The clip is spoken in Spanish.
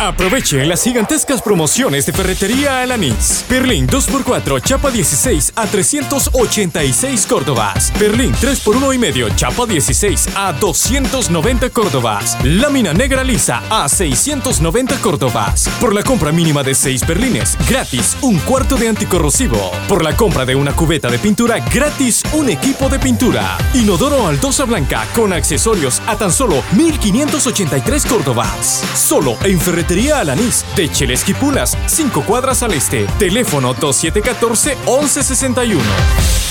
Aproveche las gigantescas promociones de Ferretería Alanís. Perlín 2x4, chapa 16 a 386 Córdobas. Perlín 3x1 y medio, chapa 16 a 290 Córdobas. Lámina negra lisa a 690 Córdobas. Por la compra mínima de 6 perlines, gratis un cuarto de anticorrosivo. Por la compra de una cubeta de pintura, gratis un equipo de pintura. Inodoro Aldosa Blanca con accesorios a tan solo 1583 Córdobas. Solo en Ferretería Ferretería Alanís de Chelesquipulas, 5 cuadras al este. Teléfono 2714-1161.